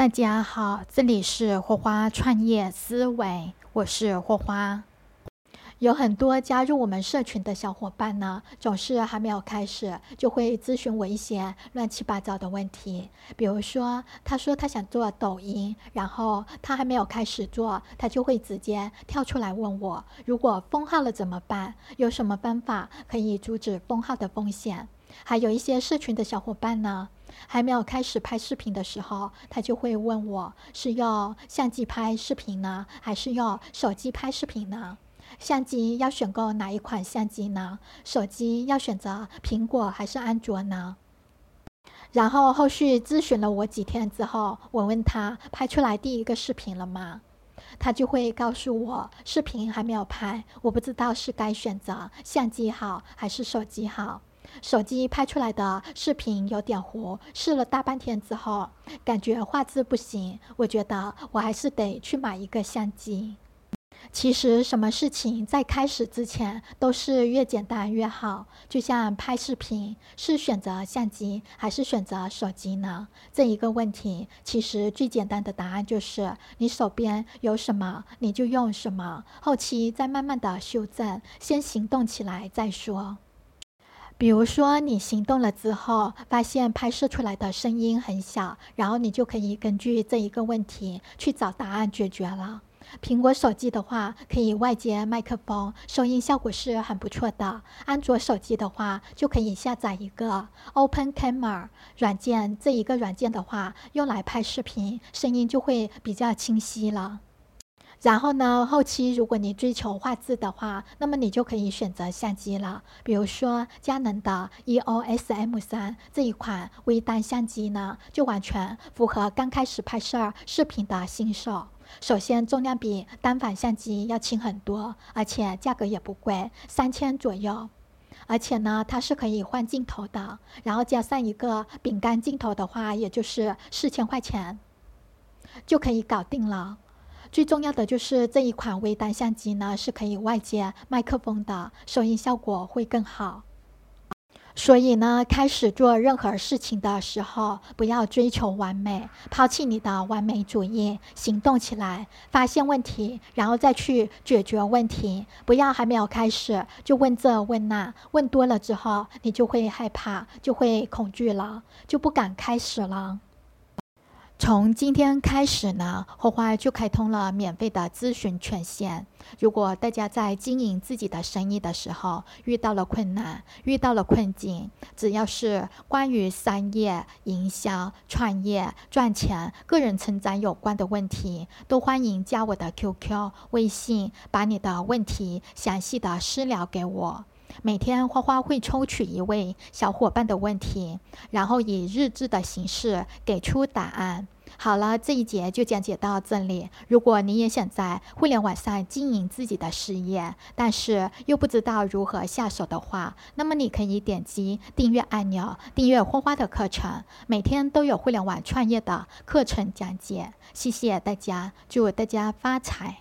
大家好，这里是霍花创业思维，我是霍花。有很多加入我们社群的小伙伴呢，总是还没有开始，就会咨询我一些乱七八糟的问题。比如说，他说他想做抖音，然后他还没有开始做，他就会直接跳出来问我：如果封号了怎么办？有什么方法可以阻止封号的风险？还有一些社群的小伙伴呢，还没有开始拍视频的时候，他就会问我是用相机拍视频呢，还是用手机拍视频呢？相机要选购哪一款相机呢？手机要选择苹果还是安卓呢？然后后续咨询了我几天之后，我问他拍出来第一个视频了吗？他就会告诉我视频还没有拍，我不知道是该选择相机好还是手机好。手机拍出来的视频有点糊，试了大半天之后，感觉画质不行。我觉得我还是得去买一个相机。其实什么事情在开始之前都是越简单越好。就像拍视频，是选择相机还是选择手机呢？这一个问题，其实最简单的答案就是你手边有什么你就用什么，后期再慢慢的修正，先行动起来再说。比如说，你行动了之后，发现拍摄出来的声音很小，然后你就可以根据这一个问题去找答案解决了。苹果手机的话，可以外接麦克风，收音效果是很不错的。安卓手机的话，就可以下载一个 Open Camera 软件，这一个软件的话，用来拍视频，声音就会比较清晰了。然后呢，后期如果你追求画质的话，那么你就可以选择相机了。比如说佳能的 EOS M3 这一款微单相机呢，就完全符合刚开始拍摄视频的新手。首先，重量比单反相机要轻很多，而且价格也不贵，三千左右。而且呢，它是可以换镜头的，然后加上一个饼干镜头的话，也就是四千块钱就可以搞定了。最重要的就是这一款微单相机呢，是可以外接麦克风的，收音效果会更好。所以呢，开始做任何事情的时候，不要追求完美，抛弃你的完美主义，行动起来，发现问题，然后再去解决问题。不要还没有开始就问这问那，问多了之后，你就会害怕，就会恐惧了，就不敢开始了。从今天开始呢，后花就开通了免费的咨询权限。如果大家在经营自己的生意的时候遇到了困难、遇到了困境，只要是关于商业、营销、创业、赚钱、个人成长有关的问题，都欢迎加我的 QQ、微信，把你的问题详细的私聊给我。每天花花会抽取一位小伙伴的问题，然后以日志的形式给出答案。好了，这一节就讲解到这里。如果你也想在互联网上经营自己的事业，但是又不知道如何下手的话，那么你可以点击订阅按钮，订阅花花的课程，每天都有互联网创业的课程讲解。谢谢大家，祝大家发财。